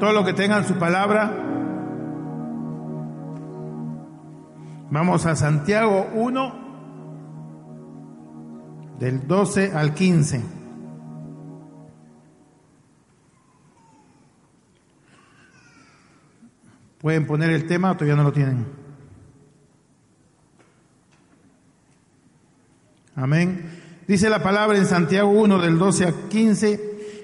Todos los que tengan su palabra, vamos a Santiago 1, del 12 al 15. Pueden poner el tema, todavía no lo tienen. Amén. Dice la palabra en Santiago 1 del 12 al 15,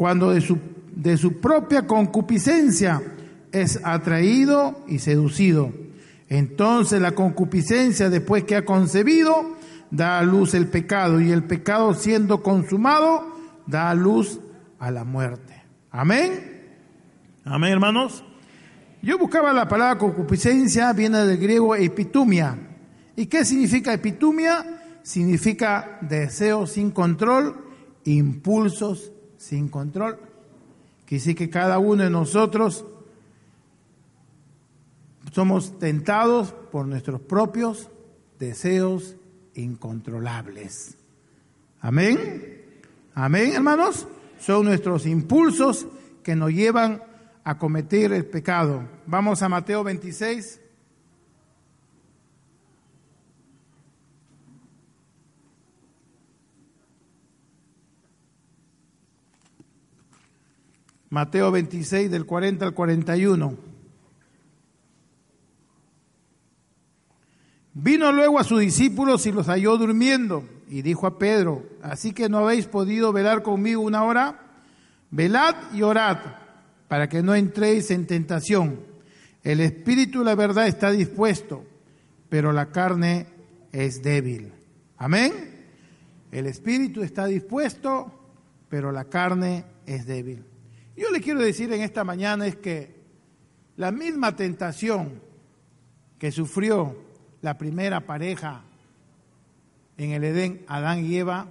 cuando de su, de su propia concupiscencia es atraído y seducido. Entonces la concupiscencia, después que ha concebido, da a luz el pecado, y el pecado siendo consumado, da a luz a la muerte. Amén. Amén, hermanos. Yo buscaba la palabra concupiscencia, viene del griego epitumia. ¿Y qué significa epitumia? Significa deseo sin control, impulsos sin control. Decir que cada uno de nosotros somos tentados por nuestros propios deseos incontrolables. Amén. Amén, hermanos son nuestros impulsos que nos llevan a cometer el pecado. Vamos a Mateo 26. Mateo 26 del 40 al 41. Vino luego a sus discípulos y los halló durmiendo y dijo a Pedro, así que no habéis podido velar conmigo una hora, velad y orad para que no entréis en tentación. El espíritu, la verdad, está dispuesto, pero la carne es débil. Amén. El espíritu está dispuesto, pero la carne es débil. Yo le quiero decir en esta mañana es que la misma tentación que sufrió la primera pareja en el Edén, Adán y Eva,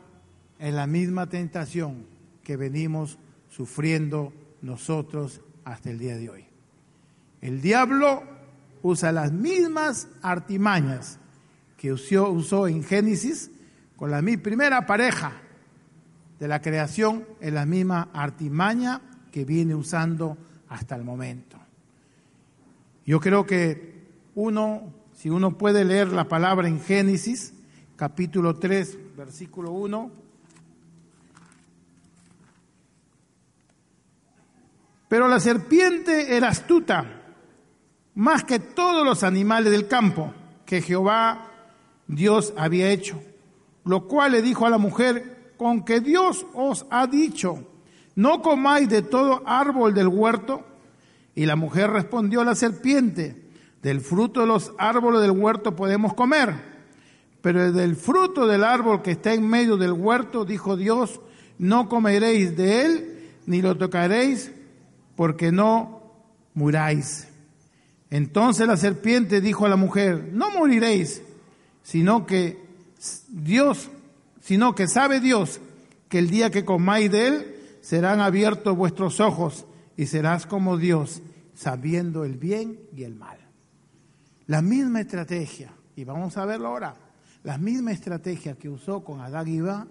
es la misma tentación que venimos sufriendo nosotros hasta el día de hoy. El diablo usa las mismas artimañas que usó, en Génesis con la primera pareja de la creación, es la misma artimaña que viene usando hasta el momento. Yo creo que uno, si uno puede leer la palabra en Génesis, capítulo 3, versículo 1. Pero la serpiente era astuta, más que todos los animales del campo que Jehová Dios había hecho, lo cual le dijo a la mujer, con que Dios os ha dicho, no comáis de todo árbol del huerto. Y la mujer respondió a la serpiente, del fruto de los árboles del huerto podemos comer pero del fruto del árbol que está en medio del huerto, dijo Dios, no comeréis de él, ni lo tocaréis, porque no muráis. Entonces la serpiente dijo a la mujer, no moriréis, sino que Dios, sino que sabe Dios que el día que comáis de él, serán abiertos vuestros ojos y serás como Dios, sabiendo el bien y el mal. La misma estrategia, y vamos a verlo ahora la misma estrategia que usó con Adán y Eva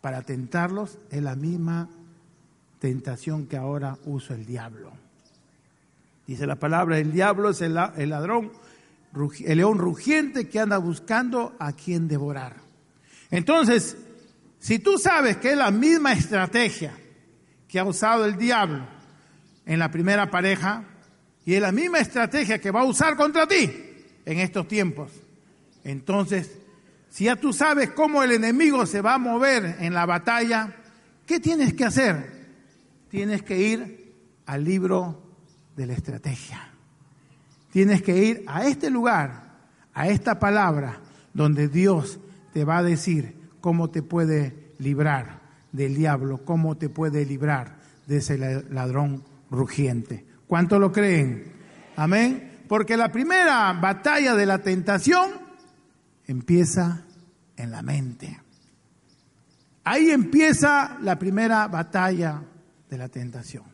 para tentarlos es la misma tentación que ahora usa el diablo. Dice la palabra, el diablo es el, ladrón, el león rugiente que anda buscando a quien devorar. Entonces, si tú sabes que es la misma estrategia que ha usado el diablo en la primera pareja y es la misma estrategia que va a usar contra ti en estos tiempos, entonces si ya tú sabes cómo el enemigo se va a mover en la batalla, ¿qué tienes que hacer? Tienes que ir al libro de la estrategia. Tienes que ir a este lugar, a esta palabra, donde Dios te va a decir cómo te puede librar del diablo, cómo te puede librar de ese ladrón rugiente. ¿Cuánto lo creen? Amén. Porque la primera batalla de la tentación empieza en la mente. Ahí empieza la primera batalla de la tentación.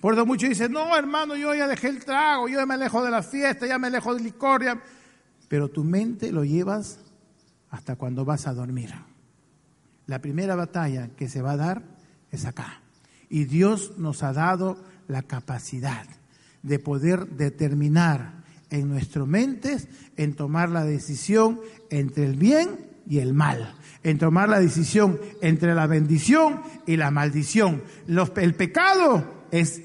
Por eso muchos dicen, no hermano, yo ya dejé el trago, yo ya me alejo de la fiesta, ya me alejo del licor, pero tu mente lo llevas hasta cuando vas a dormir. La primera batalla que se va a dar es acá. Y Dios nos ha dado la capacidad de poder determinar en nuestras mentes, en tomar la decisión entre el bien y el mal, en tomar la decisión entre la bendición y la maldición. el pecado es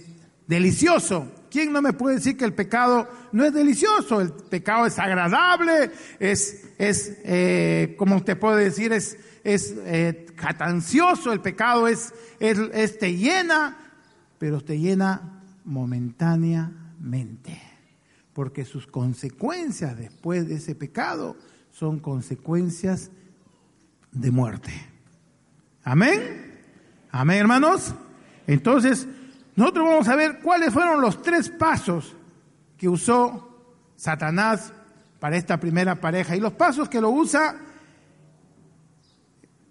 delicioso. ¿Quién no me puede decir que el pecado no es delicioso? El pecado es agradable, es, es eh, como usted puede decir, es, es eh, catancioso, el pecado es, es, te llena, pero te llena momentáneamente, porque sus consecuencias después de ese pecado son consecuencias de muerte. Amén. Amén, hermanos. Entonces, nosotros vamos a ver cuáles fueron los tres pasos que usó Satanás para esta primera pareja y los pasos que lo usa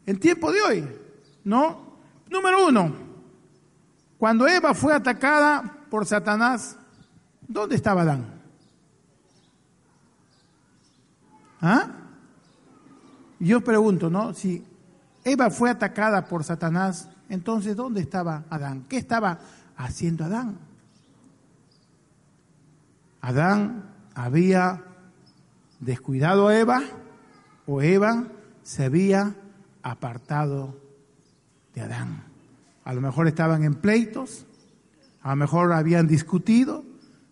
en tiempo de hoy, ¿no? Número uno, cuando Eva fue atacada por Satanás, ¿dónde estaba Adán? ¿Ah? Yo pregunto, ¿no? Si Eva fue atacada por Satanás, entonces ¿dónde estaba Adán? ¿Qué estaba haciendo Adán. Adán había descuidado a Eva o Eva se había apartado de Adán. A lo mejor estaban en pleitos, a lo mejor habían discutido,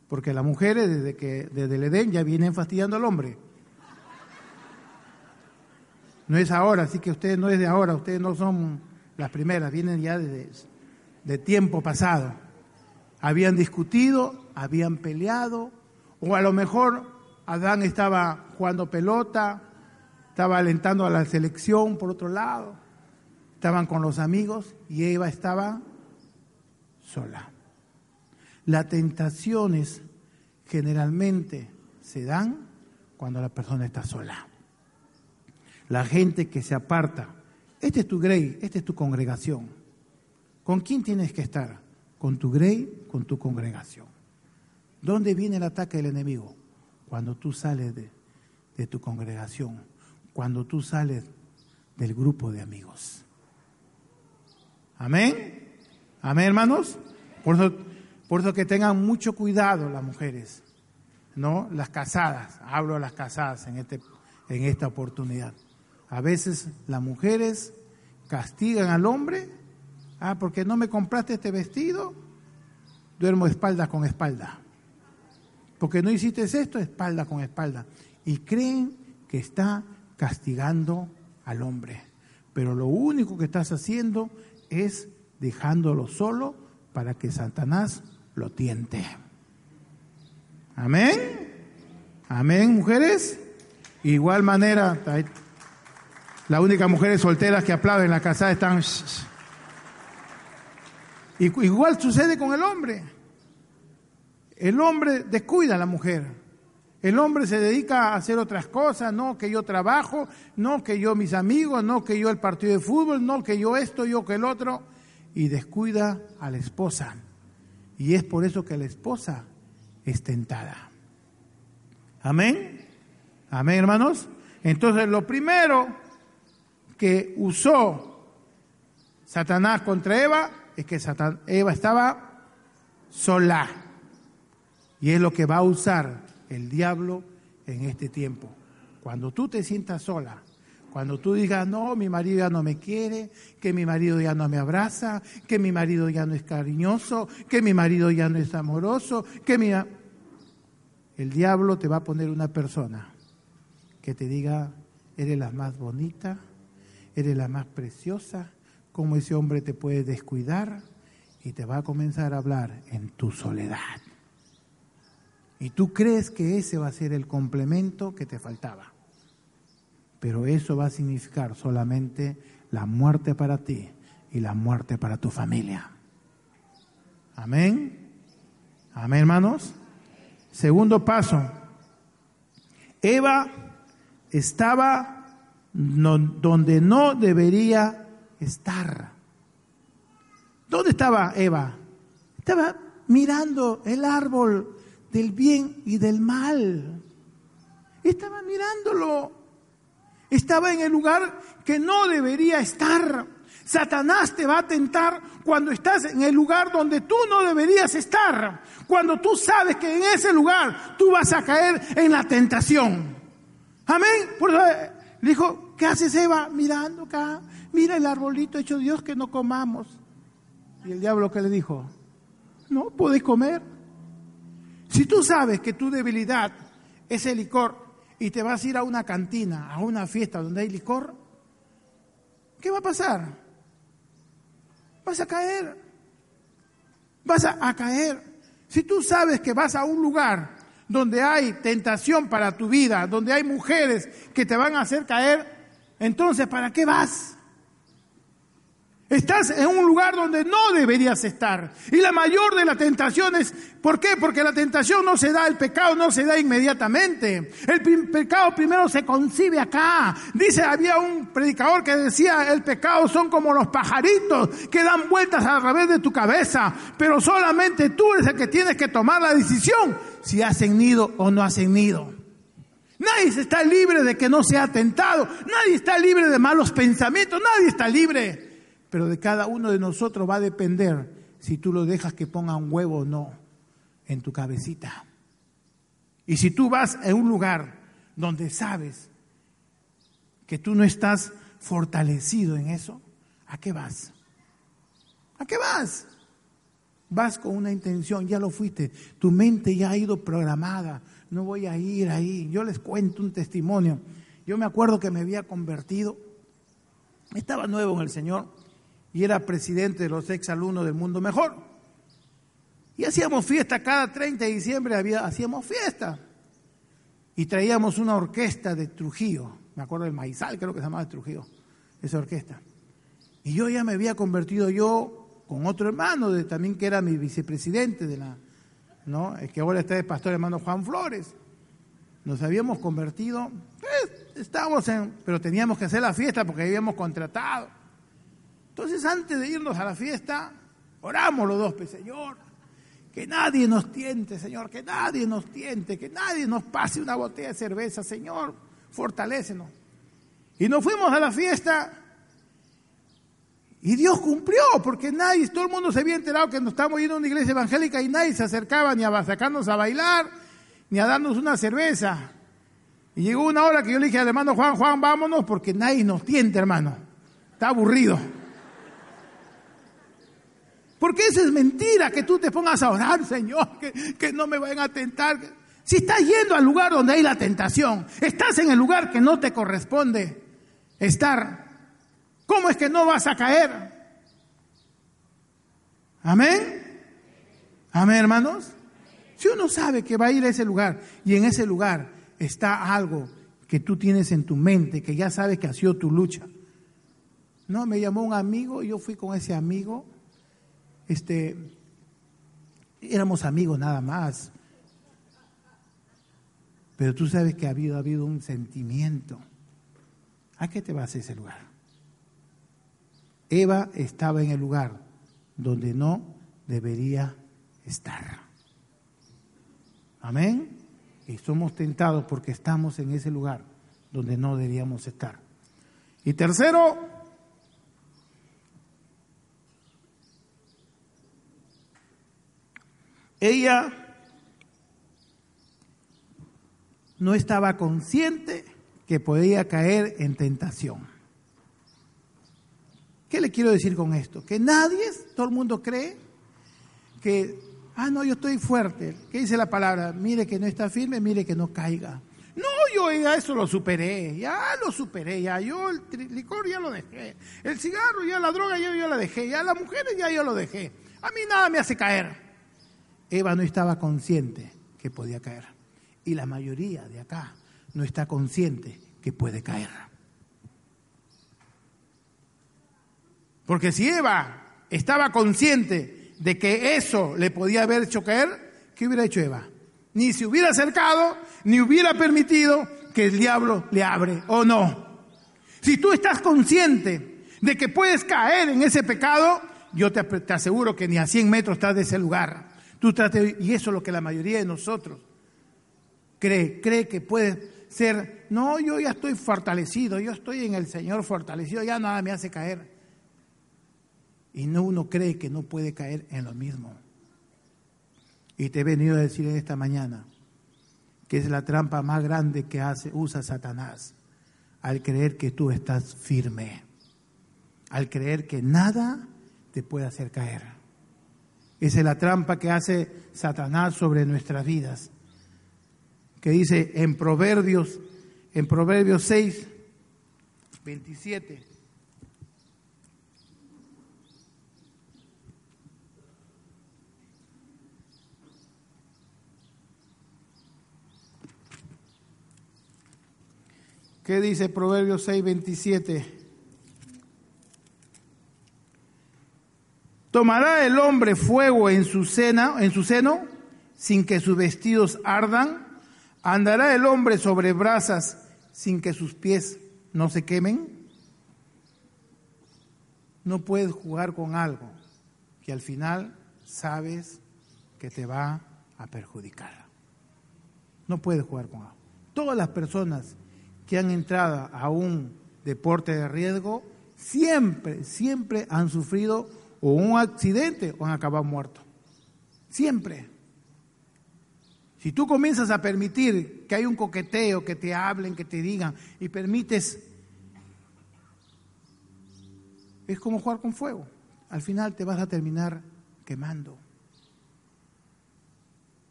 porque las mujeres desde que desde el Edén ya vienen fastidiando al hombre. No es ahora, así que ustedes no es de ahora, ustedes no son las primeras, vienen ya desde de tiempo pasado. Habían discutido, habían peleado, o a lo mejor Adán estaba jugando pelota, estaba alentando a la selección por otro lado, estaban con los amigos y Eva estaba sola. Las tentaciones generalmente se dan cuando la persona está sola. La gente que se aparta, este es tu grey, esta es tu congregación ¿Con quién tienes que estar? Con tu grey, con tu congregación. ¿Dónde viene el ataque del enemigo? Cuando tú sales de, tu congregación, cuando tú sales del grupo de amigos. Amén. Amén, hermanos. Por eso, por eso que tengan mucho cuidado las mujeres, ¿no? Las casadas, hablo de las casadas en, este, en esta oportunidad. A veces las mujeres castigan al hombre Ah, porque no me compraste este vestido, duermo espalda con espalda. Porque no hiciste esto, espalda con espalda. Y creen que está castigando al hombre. Pero lo único que estás haciendo es dejándolo solo para que Satanás lo tiente. Amén. Amén, mujeres. Igual manera, la única mujeres solteras que aplauden en la casa están... Igual sucede con el hombre. El hombre descuida a la mujer. El hombre se dedica a hacer otras cosas, no que yo trabajo, no que yo mis amigos, no que yo el partido de fútbol, no que yo esto, yo que el otro, y descuida a la esposa. Y es por eso que la esposa es tentada. Amén. Amén, hermanos. Entonces, lo primero que usó Satanás contra Eva es que Eva estaba sola. Y es lo que va a usar el diablo en este tiempo. Cuando tú te sientas sola, cuando tú digas, no, mi marido ya no me quiere, que mi marido ya no me abraza, que mi marido ya no es cariñoso, que mi marido ya no es amoroso, que mi... El diablo te va a poner una persona que te diga, eres la más bonita, eres la más preciosa, cómo ese hombre te puede descuidar y te va a comenzar a hablar en tu soledad. Y tú crees que ese va a ser el complemento que te faltaba. Pero eso va a significar solamente la muerte para ti y la muerte para tu familia. Amén. Amén, hermanos. Segundo paso. Eva estaba donde no debería estar. ¿Dónde estaba Eva? Estaba mirando el árbol del bien y del mal. Estaba mirándolo. Estaba en el lugar que no debería estar. Satanás te va a tentar cuando estás en el lugar donde tú no deberías estar. Cuando tú sabes que en ese lugar tú vas a caer en la tentación. Amén. Por eso eh, dijo, ¿qué haces Eva? Mirando acá. Mira el arbolito hecho Dios que no comamos. Y el diablo que le dijo, no puedes comer. Si tú sabes que tu debilidad es el licor y te vas a ir a una cantina, a una fiesta donde hay licor, ¿qué va a pasar? Vas a caer. Vas a, caer. Si tú sabes que vas a un lugar donde hay tentación para tu vida, donde hay mujeres que te van a hacer caer, entonces ¿para qué vas? Estás en un lugar donde no deberías estar. Y la mayor de las tentaciones, ¿por qué? Porque la tentación no se da, el pecado no se da inmediatamente. El pecado primero se concibe acá. Dice, había un predicador que decía, el pecado son como los pajaritos que dan vueltas a través de tu cabeza, pero solamente tú eres el que tienes que tomar la decisión si has nido o no has nido. Nadie está libre de que no sea tentado, nadie está libre de malos pensamientos, nadie está libre pero de cada uno de nosotros va a depender si tú lo dejas que ponga un huevo o no en tu cabecita. Y si tú vas a un lugar donde sabes que tú no estás fortalecido en eso, ¿a qué vas? ¿A qué vas? Vas con una intención, ya lo fuiste, tu mente ya ha ido programada, no voy a ir ahí. Yo les cuento un testimonio. Yo me acuerdo que me había convertido, estaba nuevo en el Señor, y era presidente de los exalumnos del Mundo Mejor. Y hacíamos fiesta, cada 30 de diciembre había, hacíamos fiesta. Y traíamos una orquesta de Trujillo, me acuerdo del Maizal, creo que se llamaba Trujillo, esa orquesta. Y yo ya me había convertido yo con otro hermano, de, también que era mi vicepresidente de la, ¿no? El que ahora está de pastor hermano Juan Flores. Nos habíamos convertido, pues, estábamos en, pero teníamos que hacer la fiesta porque habíamos contratado. Entonces, antes de irnos a la fiesta, oramos los dos, pues, Señor, que nadie nos tiente, Señor, que nadie nos tiente, que nadie nos pase una botella de cerveza, Señor, fortalécenos. Y nos fuimos a la fiesta y Dios cumplió, porque nadie, todo el mundo se había enterado que nos estábamos yendo a una iglesia evangélica y nadie se acercaba ni a sacarnos a bailar, ni a darnos una cerveza. Y llegó una hora que yo le dije al hermano Juan, Juan, vámonos porque nadie nos tiente, hermano. Está aburrido. Porque eso es mentira, que tú te pongas a orar, Señor, que, no me vayan a tentar. Si estás yendo al lugar donde hay la tentación, estás en el lugar que no te corresponde estar, ¿cómo es que no vas a caer? Amén. Amén, hermanos. Si uno sabe que va a ir a ese lugar y en ese lugar está algo que tú tienes en tu mente, que ya sabes que ha sido tu lucha. No, me llamó un amigo, yo fui con ese amigo este, éramos amigos nada más. Pero tú sabes que ha habido, ha habido un sentimiento. ¿A qué te vas a ese lugar? Eva estaba en el lugar donde no debería estar. Amén. Y somos tentados porque estamos en ese lugar donde no deberíamos estar. Y tercero, Ella no estaba consciente que podía caer en tentación. ¿Qué le quiero decir con esto? Que nadie, todo el mundo cree que, ah, no, yo estoy fuerte. ¿Qué dice la palabra? Mire que no está firme, mire que no caiga. No, yo eso lo superé, ya lo superé, ya yo el licor ya lo dejé, el cigarro ya la droga ya yo la dejé, ya las mujeres ya yo lo dejé. A mí nada me hace caer. Eva no estaba consciente que podía caer. Y la mayoría de acá no está consciente que puede caer. Porque si Eva estaba consciente de que eso le podía haber hecho caer, ¿qué hubiera hecho Eva? Ni se hubiera acercado, ni hubiera permitido que el diablo le abre, ¿o no? Si tú estás consciente de que puedes caer en ese pecado, yo te, aseguro que ni a 100 metros estás de ese lugar. Tú y eso es lo que la mayoría de nosotros cree, cree que puede ser, no, yo ya estoy fortalecido, yo estoy en el Señor fortalecido, ya nada me hace caer. Y no uno cree que no puede caer en lo mismo. Y te he venido a decir esta mañana que es la trampa más grande que hace, usa Satanás al creer que tú estás firme, al creer que nada te puede hacer caer. Esa es la trampa que hace Satanás sobre nuestras vidas. Que dice en Proverbios, en Proverbios 6, 27. ¿Qué dice Proverbios 6, 27? ¿Tomará el hombre fuego en su, en su seno sin que sus vestidos ardan? ¿Andará el hombre sobre brasas sin que sus pies no se quemen? No puedes jugar con algo que al final sabes que te va a perjudicar. No puedes jugar con algo. Todas las personas que han entrado a un deporte de riesgo siempre, siempre han sufrido o un accidente o han acabado muertos. Siempre. Si tú comienzas a permitir que hay un coqueteo, que te hablen, que te digan, y permites, es como jugar con fuego. Al final te vas a terminar quemando.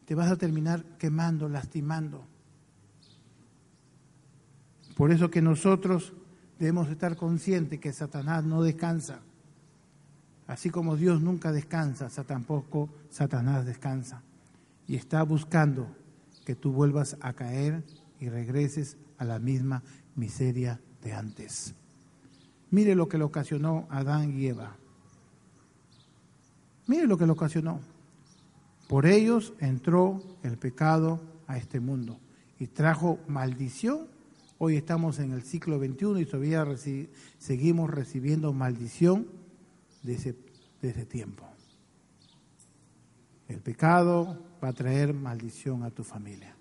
Te vas a terminar quemando, lastimando. Por eso que nosotros debemos estar conscientes que Satanás no descansa. Así como Dios nunca descansa, tampoco Satanás descansa. Y está buscando que tú vuelvas a caer y regreses a la misma miseria de antes. Mire lo que le ocasionó Adán y Eva. Mire lo que le ocasionó. Por ellos entró el pecado a este mundo y trajo maldición Hoy estamos en el ciclo 21 y todavía seguimos recibiendo maldición de ese, de tiempo. El pecado va a traer maldición a tu familia.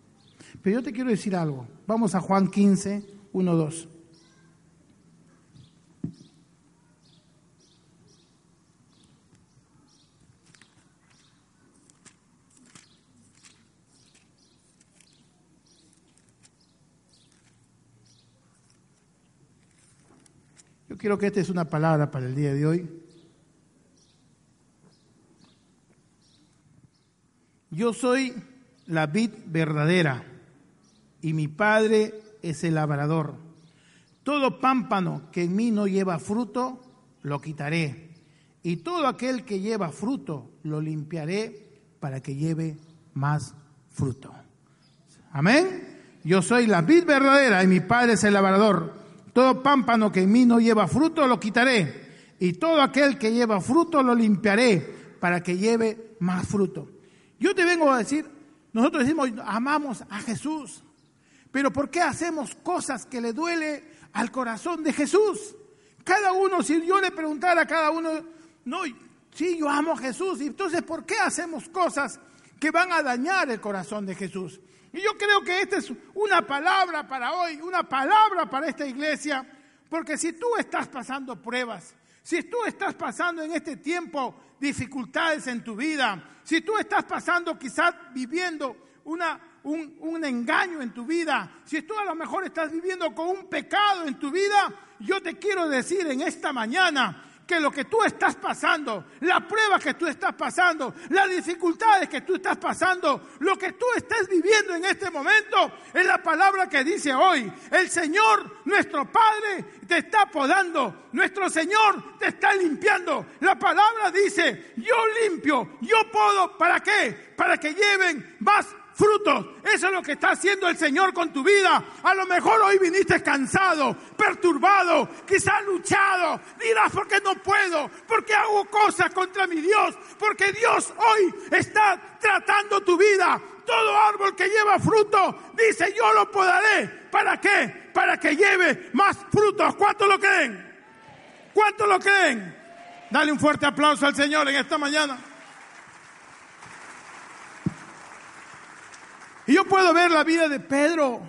Pero yo te quiero decir algo. Vamos a Juan 15, 1, 2. quiero que esta es una palabra para el día de hoy. Yo soy la vid verdadera y mi padre es el labrador. Todo pámpano que en mí no lleva fruto, lo quitaré. Y todo aquel que lleva fruto, lo limpiaré para que lleve más fruto. Amén. Yo soy la vid verdadera y mi padre es el labrador. Todo pámpano que en mí no lleva fruto lo quitaré, y todo aquel que lleva fruto lo limpiaré para que lleve más fruto. Yo te vengo a decir, nosotros decimos, amamos a Jesús, pero ¿por qué hacemos cosas que le duele al corazón de Jesús? Cada uno, si yo le preguntara a cada uno, no, sí, yo amo a Jesús, y entonces ¿por qué hacemos cosas que van a dañar el corazón de Jesús? Y yo creo que esta es una palabra para hoy, una palabra para esta iglesia, porque si tú estás pasando pruebas, si tú estás pasando en este tiempo dificultades en tu vida, si tú estás pasando quizás viviendo una, un, un, engaño en tu vida, si tú a lo mejor estás viviendo con un pecado en tu vida, yo te quiero decir en esta mañana que lo que tú estás pasando, la prueba que tú estás pasando, las dificultades que tú estás pasando, lo que tú estás viviendo en este momento, es la palabra que dice hoy. El Señor, nuestro Padre, te está podando. Nuestro Señor te está limpiando. La palabra dice, yo limpio, yo podo, ¿para qué? Para que lleven más frutos. Eso es lo que está haciendo el Señor con tu vida. A lo mejor hoy viniste cansado, perturbado, quizás luchado. Dirás, ¿por qué no puedo? ¿Por qué hago cosas contra mi Dios? Porque Dios hoy está tratando tu vida. Todo árbol que lleva fruto, dice, yo lo podaré. ¿Para qué? Para que lleve más frutos. ¿Cuántos lo creen? ¿Cuántos lo creen? Dale un fuerte aplauso al Señor en esta mañana. Y yo puedo ver la vida de Pedro.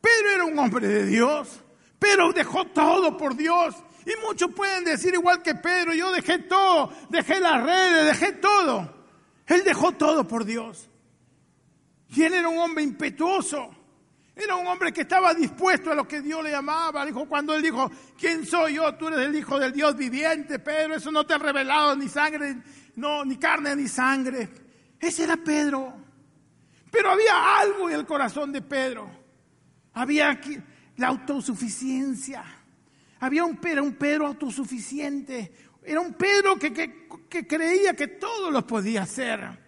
Pedro era un hombre de Dios. Pero dejó todo por Dios. Y muchos pueden decir igual que Pedro, yo dejé todo, dejé las redes, dejé todo. Él dejó todo por Dios. Y él era un hombre impetuoso. Era un hombre que estaba dispuesto a lo que Dios le llamaba. Dijo, cuando él dijo, ¿quién soy yo? Tú eres el hijo del Dios viviente, Pedro. Eso no te ha revelado ni sangre, no, ni carne ni sangre. Ese era Pedro. Pero había algo en el corazón de Pedro. Había la autosuficiencia. Había un Pedro, un Pedro autosuficiente. Era un Pedro que, que creía que todo lo podía hacer.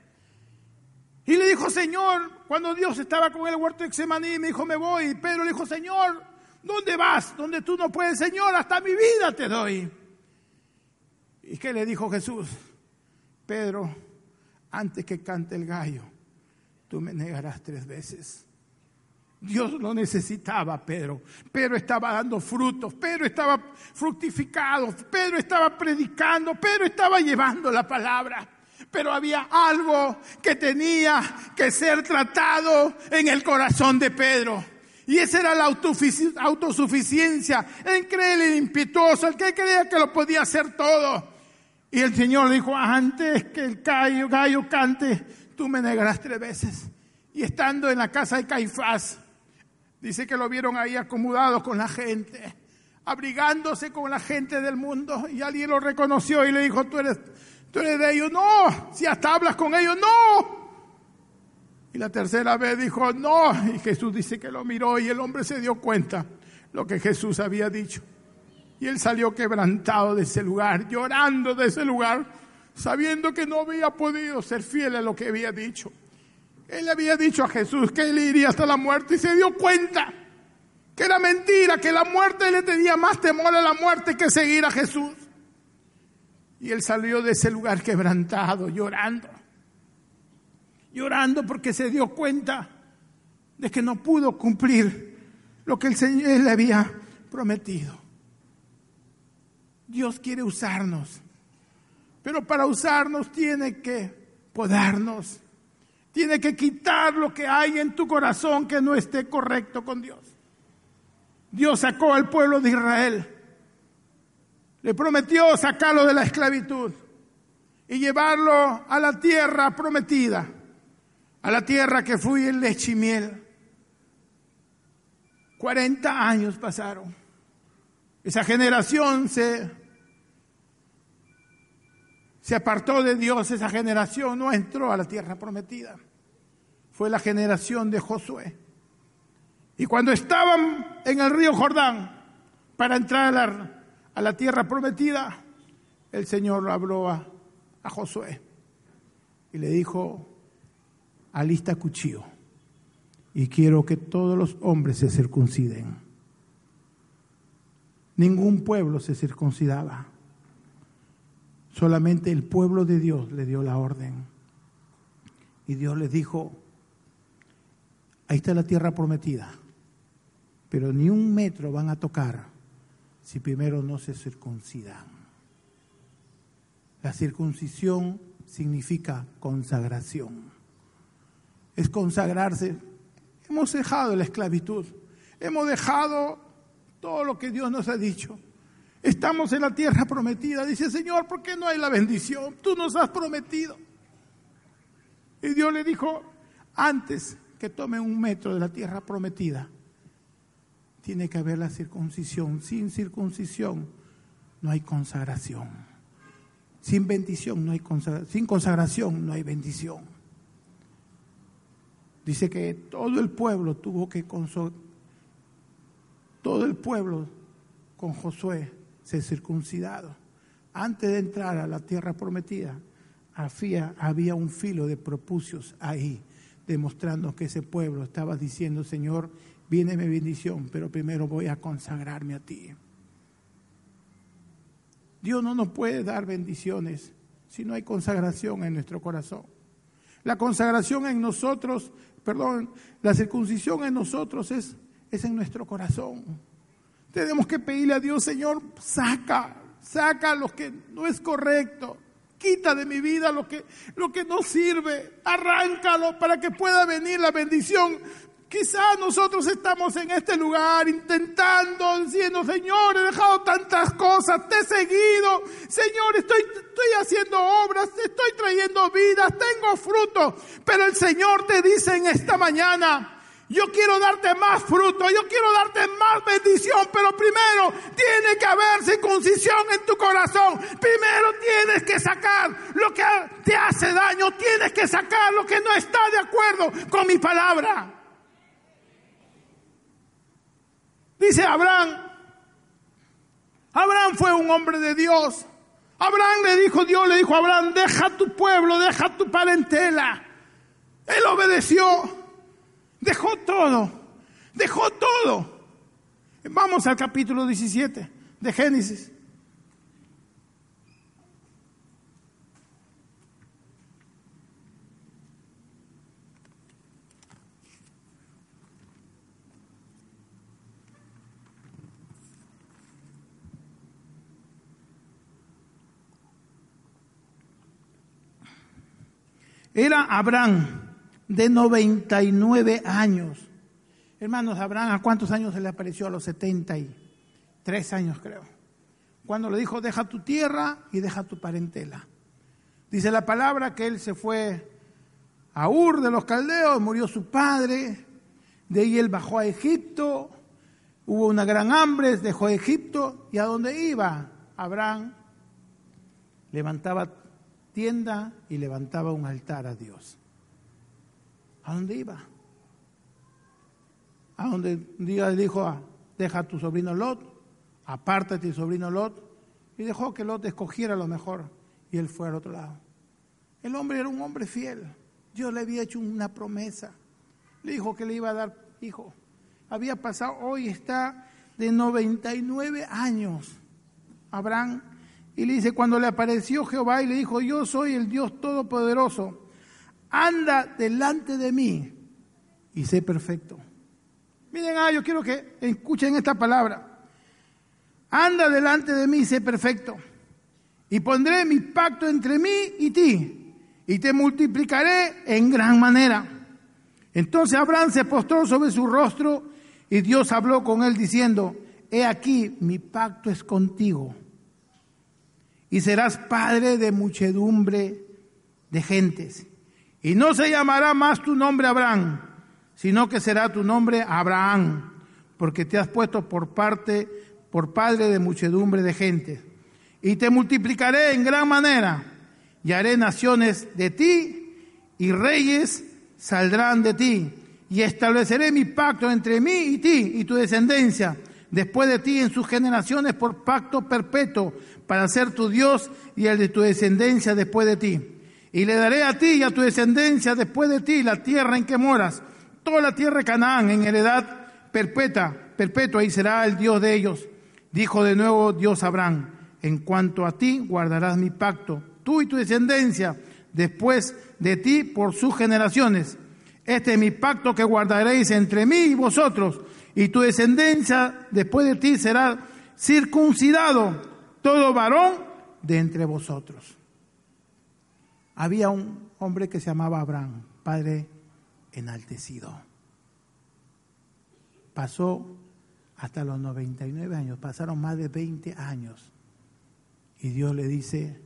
Y le dijo, Señor, cuando Dios estaba con el huerto de Xemaní, me dijo, me voy. Y Pedro le dijo, Señor, ¿dónde vas? Donde tú no puedes, Señor, hasta mi vida te doy. ¿Y qué le dijo Jesús? Pedro, antes que cante el gallo, tú me negarás tres veces. Dios lo necesitaba, Pedro. Pedro estaba dando frutos, Pedro estaba fructificado, Pedro estaba predicando, Pedro estaba llevando la palabra pero había algo que tenía que ser tratado en el corazón de Pedro. Y esa era la autosuficiencia, el creer impetuoso, el que creía que lo podía hacer todo. Y el Señor dijo, antes que el gallo cante, tú me negarás tres veces. Y estando en la casa de Caifás, dice que lo vieron ahí acomodado con la gente, abrigándose con la gente del mundo, y alguien lo reconoció y le dijo, tú eres Tú eres de ellos, no. Si hasta hablas con ellos, no. Y la tercera vez dijo, no. Y Jesús dice que lo miró y el hombre se dio cuenta lo que Jesús había dicho. Y él salió quebrantado de ese lugar, llorando de ese lugar, sabiendo que no había podido ser fiel a lo que había dicho. Él había dicho a Jesús que él iría hasta la muerte y se dio cuenta que era mentira, que la muerte le tenía más temor a la muerte que seguir a Jesús. Y él salió de ese lugar quebrantado, llorando. Llorando porque se dio cuenta de que no pudo cumplir lo que el Señor le había prometido. Dios quiere usarnos, pero para usarnos tiene que podarnos, tiene que quitar lo que hay en tu corazón que no esté correcto con Dios. Dios sacó al pueblo de Israel le prometió sacarlo de la esclavitud y llevarlo a la tierra prometida, a la tierra que fluye leche y miel. 40 años pasaron. Esa generación se, se apartó de Dios, esa generación no entró a la tierra prometida. Fue la generación de Josué. Y cuando estaban en el río Jordán para entrar a la tierra prometida, el Señor habló a, a Josué y le dijo, alista cuchillo y quiero que todos los hombres se circunciden. Ningún pueblo se circuncidaba, solamente el pueblo de Dios le dio la orden. Y Dios les dijo, ahí está la tierra prometida, pero ni un metro van a tocar si primero no se circuncidan. La circuncisión significa consagración. Es consagrarse. Hemos dejado la esclavitud. Hemos dejado todo lo que Dios nos ha dicho. Estamos en la tierra prometida. Dice, Señor, ¿por qué no hay la bendición? Tú nos has prometido. Y Dios le dijo, antes que tomen un metro de la tierra prometida, tiene que haber la circuncisión. Sin circuncisión no hay consagración. Sin bendición no hay consagración. Sin consagración no hay bendición. Dice que todo el pueblo tuvo que todo el pueblo con Josué se circuncidado. Antes de entrar a la tierra prometida, había, había un filo de propucios ahí demostrando que ese pueblo estaba diciendo, Señor, viene mi bendición, pero primero voy a consagrarme a ti. Dios no nos puede dar bendiciones si no hay consagración en nuestro corazón. La consagración en nosotros, perdón, la circuncisión en nosotros es, es en nuestro corazón. Tenemos que pedirle a Dios, Señor, saca, saca lo que no es correcto. Quita de mi vida lo que, lo que no sirve. Arráncalo para que pueda venir la bendición. Quizás nosotros estamos en este lugar intentando, diciendo, Señor, he dejado tantas cosas, te he seguido, Señor, estoy, estoy haciendo obras, estoy trayendo vidas, tengo fruto, pero el Señor te dice en esta mañana, yo quiero darte más fruto, yo quiero darte más bendición, pero primero tiene que haber circuncisión en tu corazón. Primero tienes que sacar lo que te hace daño, tienes que sacar lo que no está de acuerdo con mi palabra. Dice Abraham, Abraham fue un hombre de Dios. Abraham le dijo, Dios le dijo a Abraham, deja tu pueblo, deja tu parentela. Él obedeció. Dejó todo, dejó todo. Vamos al capítulo 17 de Génesis. Era Abraham de 99 años. Hermanos, Abraham, ¿a cuántos años se le apareció? A los 73 años, creo. Cuando le dijo, deja tu tierra y deja tu parentela. Dice la palabra que él se fue a Ur de los caldeos, murió su padre, de ahí él bajó a Egipto, hubo una gran hambre, dejó Egipto y a dónde iba Abraham levantaba tienda y levantaba un altar a Dios. ¿A dónde iba? A donde Dios dijo, ah, deja a tu sobrino Lot, apártate tu sobrino Lot, y dejó que Lot escogiera lo mejor, y él fue al otro lado. El hombre era un hombre fiel. Dios le había hecho una promesa. Le dijo que le iba a dar hijo. Había pasado, hoy está de 99 años. Abraham, y le dice, cuando le apareció Jehová y le dijo, yo soy el Dios Todopoderoso anda delante de mí y sé perfecto. Miren, ah, yo quiero que escuchen esta palabra. Anda delante de mí y sé perfecto. Y pondré mi pacto entre mí y ti. Y te multiplicaré en gran manera. Entonces Abraham se postró sobre su rostro y Dios habló con él diciendo, he aquí, mi pacto es contigo. Y serás padre de muchedumbre de gentes y no se llamará más tu nombre Abraham, sino que será tu nombre Abraham, porque te has puesto por parte, por padre de muchedumbre de gente. Y te multiplicaré en gran manera, y haré naciones de ti, y reyes saldrán de ti, y estableceré mi pacto entre mí y ti y tu descendencia, después de ti en sus generaciones por pacto perpetuo, para ser tu Dios y el de tu descendencia después de ti y le daré a ti y a tu descendencia después de ti la tierra en que moras, toda la tierra de Canaán en heredad perpetua, perpetua y será el Dios de ellos. Dijo de nuevo Dios Abraham, en cuanto a ti guardarás mi pacto, tú y tu descendencia después de ti por sus generaciones. Este es mi pacto que guardaréis entre mí y vosotros, y tu descendencia después de ti será circuncidado todo varón de entre vosotros. Había un hombre que se llamaba Abraham, padre enaltecido. Pasó hasta los 99 años, pasaron más de 20 años. Y Dios le dice,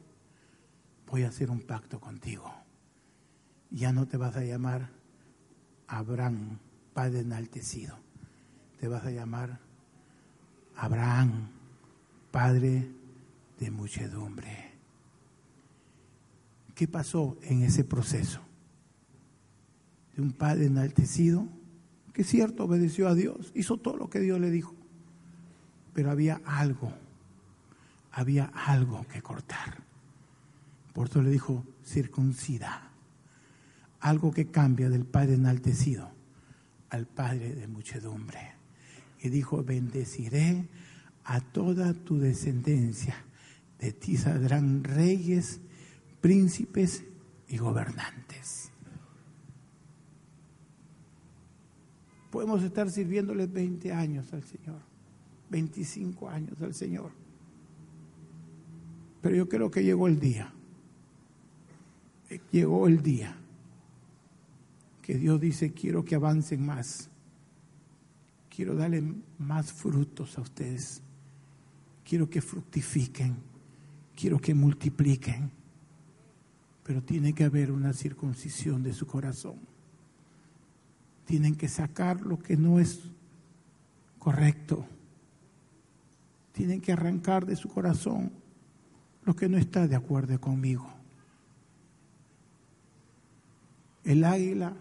voy a hacer un pacto contigo. Ya no te vas a llamar Abraham, padre enaltecido. Te vas a llamar Abraham, padre de muchedumbre. ¿Qué pasó en ese proceso? De un padre enaltecido, que es cierto, obedeció a Dios, hizo todo lo que Dios le dijo, pero había algo, había algo que cortar. Por eso le dijo, circuncida. algo que cambia del Padre enaltecido al Padre de muchedumbre. Y dijo, bendeciré a toda tu descendencia. De ti saldrán reyes, príncipes y gobernantes. Podemos estar sirviéndole 20 años al Señor, 25 años al Señor. Pero yo creo que llegó el día, llegó el día que Dios dice, quiero que avancen más, quiero darle más frutos a ustedes, quiero que fructifiquen, quiero que multipliquen, pero tiene que haber una circuncisión de su corazón. Tienen que sacar lo que no es correcto. Tienen que arrancar de su corazón lo que no está de acuerdo conmigo. El águila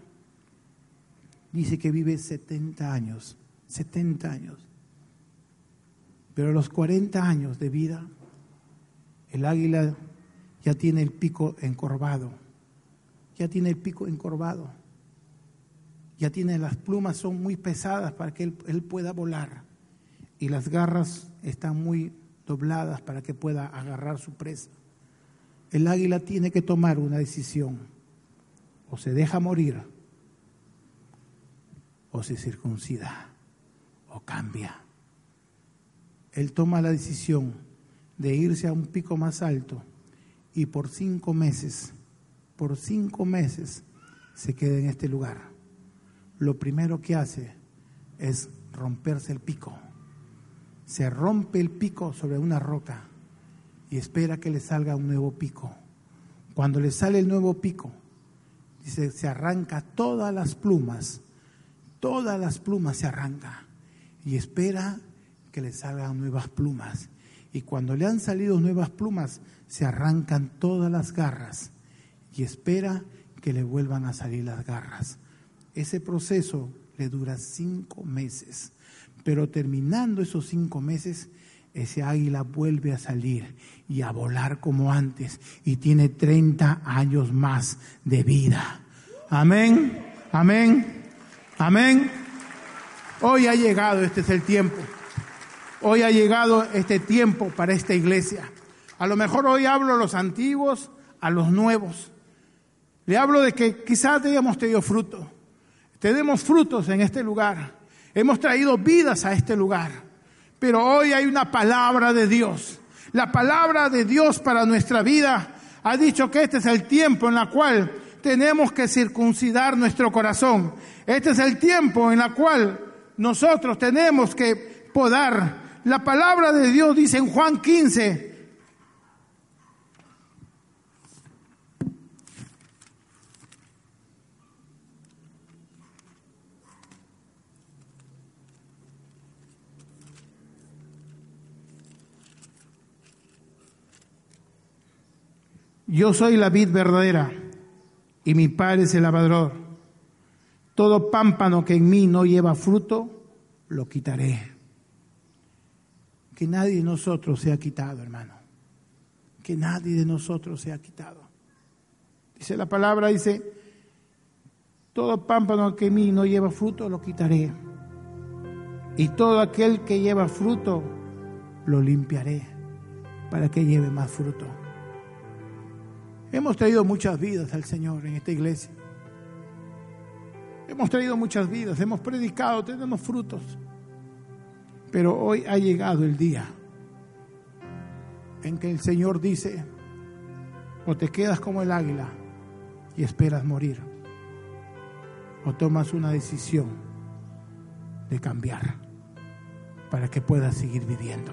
dice que vive 70 años, 70 años. Pero los 40 años de vida, el águila ya tiene el pico encorvado, ya tiene el pico encorvado, ya tiene las plumas, son muy pesadas para que él, él pueda volar y las garras están muy dobladas para que pueda agarrar su presa. El águila tiene que tomar una decisión, o se deja morir o se circuncida o cambia. Él toma la decisión de irse a un pico más alto y por cinco meses, por cinco meses se queda en este lugar. Lo primero que hace es romperse el pico. Se rompe el pico sobre una roca y espera que le salga un nuevo pico. Cuando le sale el nuevo pico, dice, se arranca todas las plumas todas las plumas se arranca y espera que le salgan nuevas plumas. Y cuando le han salido nuevas plumas, se arrancan todas las garras y espera que le vuelvan a salir las garras. Ese proceso le dura cinco meses, pero terminando esos cinco meses, ese águila vuelve a salir y a volar como antes y tiene 30 años más de vida. Amén, amén. Amén. Hoy ha llegado, este es el tiempo. Hoy ha llegado este tiempo para esta iglesia. A lo mejor hoy hablo a los antiguos, a los nuevos. Le hablo de que quizás hayamos tenido fruto. Tenemos frutos en este lugar. Hemos traído vidas a este lugar. Pero hoy hay una palabra de Dios. La palabra de Dios para nuestra vida ha dicho que este es el tiempo en el cual tenemos que circuncidar nuestro corazón. Este es el tiempo en el cual nosotros tenemos que podar. La palabra de Dios dice en Juan 15, Yo soy la vid verdadera y mi Padre es el lavador. Todo pámpano que en mí no lleva fruto, lo quitaré. Que nadie de nosotros sea quitado, hermano. Que nadie de nosotros sea quitado. Dice la palabra, dice, todo pámpano que en mí no lleva fruto, lo quitaré. Y todo aquel que lleva fruto, lo limpiaré para que lleve más fruto. Hemos traído muchas vidas al Señor en esta iglesia. Hemos traído muchas vidas, hemos predicado, tenemos frutos. Pero hoy ha llegado el día en que el Señor dice, o te quedas como el águila y esperas morir, o tomas una decisión de cambiar para que puedas seguir viviendo.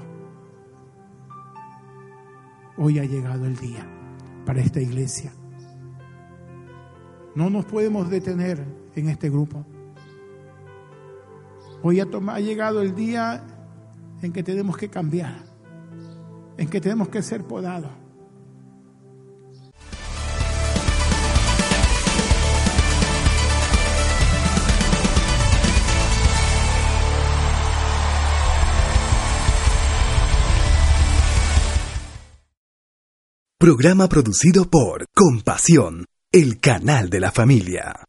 Hoy ha llegado el día para esta iglesia. No nos podemos detener en este grupo. Hoy ha, llegado el día en que tenemos que cambiar, en que tenemos que ser podados. Programa producido por Compasión el canal de la familia.